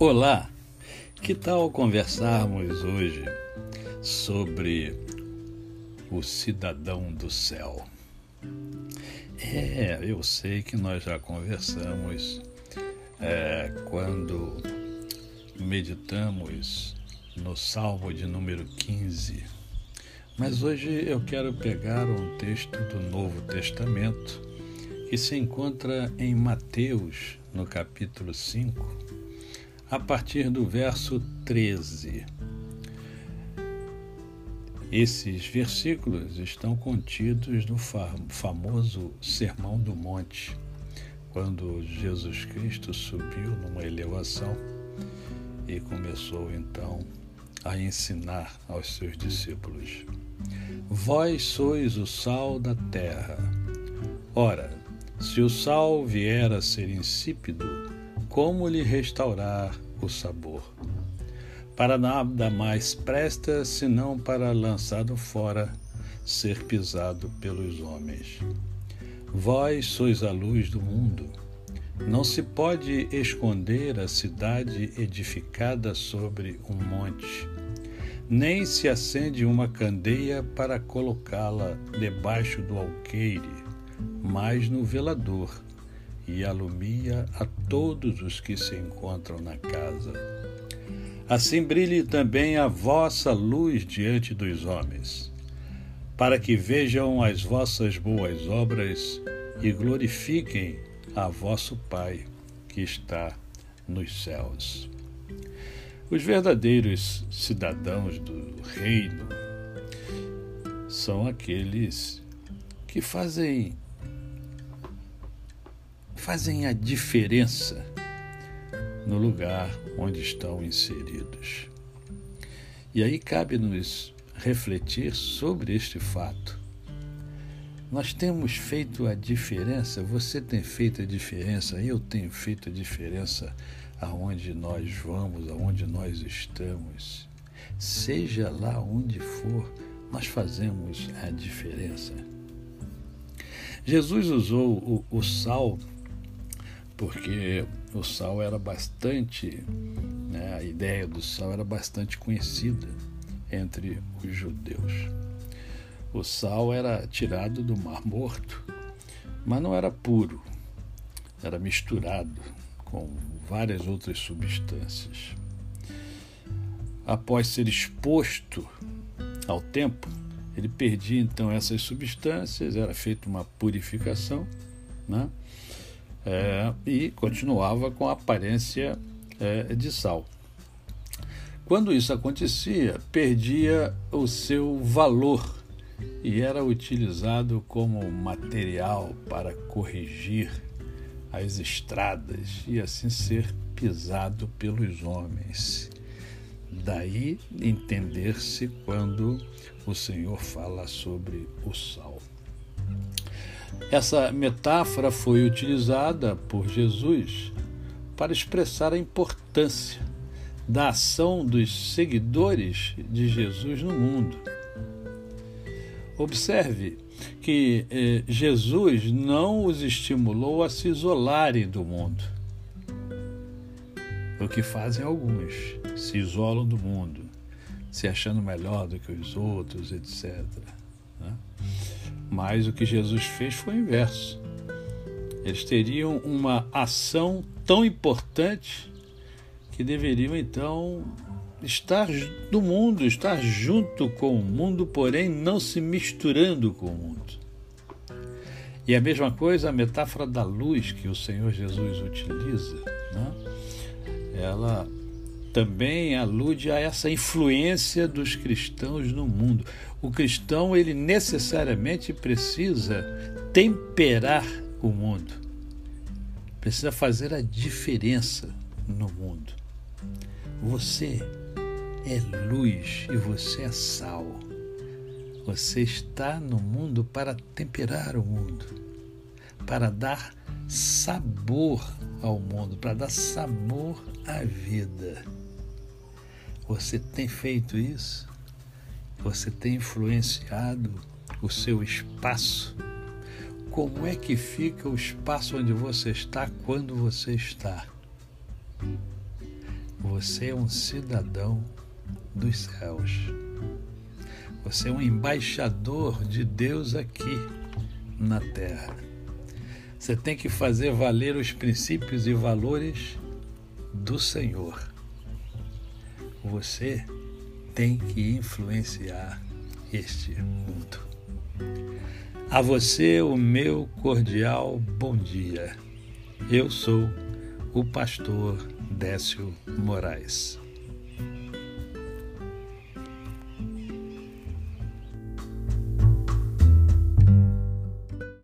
Olá, que tal conversarmos hoje sobre o cidadão do céu? É, eu sei que nós já conversamos é, quando meditamos no Salmo de número 15, mas hoje eu quero pegar um texto do Novo Testamento que se encontra em Mateus, no capítulo 5 a partir do verso 13. Esses versículos estão contidos no famoso Sermão do Monte, quando Jesus Cristo subiu numa elevação e começou então a ensinar aos seus discípulos: Vós sois o sal da terra. Ora, se o sal vier a ser insípido, como lhe restaurar o sabor. Para nada mais presta senão para lançado fora, ser pisado pelos homens. Vós sois a luz do mundo. Não se pode esconder a cidade edificada sobre um monte, nem se acende uma candeia para colocá-la debaixo do alqueire, mas no velador e alumia a todos os que se encontram na casa. Assim brilhe também a vossa luz diante dos homens, para que vejam as vossas boas obras e glorifiquem a vosso Pai que está nos céus. Os verdadeiros cidadãos do reino são aqueles que fazem fazem a diferença no lugar onde estão inseridos. E aí cabe-nos refletir sobre este fato. Nós temos feito a diferença, você tem feito a diferença, eu tenho feito a diferença aonde nós vamos, aonde nós estamos. Seja lá onde for, nós fazemos a diferença. Jesus usou o, o sal porque o sal era bastante, né, a ideia do sal era bastante conhecida entre os judeus. O sal era tirado do Mar Morto, mas não era puro, era misturado com várias outras substâncias. Após ser exposto ao tempo, ele perdia então essas substâncias, era feita uma purificação, né? É, e continuava com aparência é, de sal. Quando isso acontecia, perdia o seu valor e era utilizado como material para corrigir as estradas e assim ser pisado pelos homens. Daí entender-se quando o Senhor fala sobre o sal. Essa metáfora foi utilizada por Jesus para expressar a importância da ação dos seguidores de Jesus no mundo. Observe que eh, Jesus não os estimulou a se isolarem do mundo. O que fazem alguns, se isolam do mundo, se achando melhor do que os outros, etc. Mas o que Jesus fez foi o inverso. Eles teriam uma ação tão importante que deveriam então estar no mundo, estar junto com o mundo, porém não se misturando com o mundo. E a mesma coisa a metáfora da luz que o Senhor Jesus utiliza, né? ela também alude a essa influência dos cristãos no mundo. O cristão, ele necessariamente precisa temperar o mundo, precisa fazer a diferença no mundo. Você é luz e você é sal. Você está no mundo para temperar o mundo, para dar sabor ao mundo, para dar sabor à vida. Você tem feito isso? Você tem influenciado o seu espaço? Como é que fica o espaço onde você está quando você está? Você é um cidadão dos céus. Você é um embaixador de Deus aqui na terra. Você tem que fazer valer os princípios e valores do Senhor. Você tem que influenciar este mundo. A você, o meu cordial bom dia. Eu sou o pastor Décio Moraes.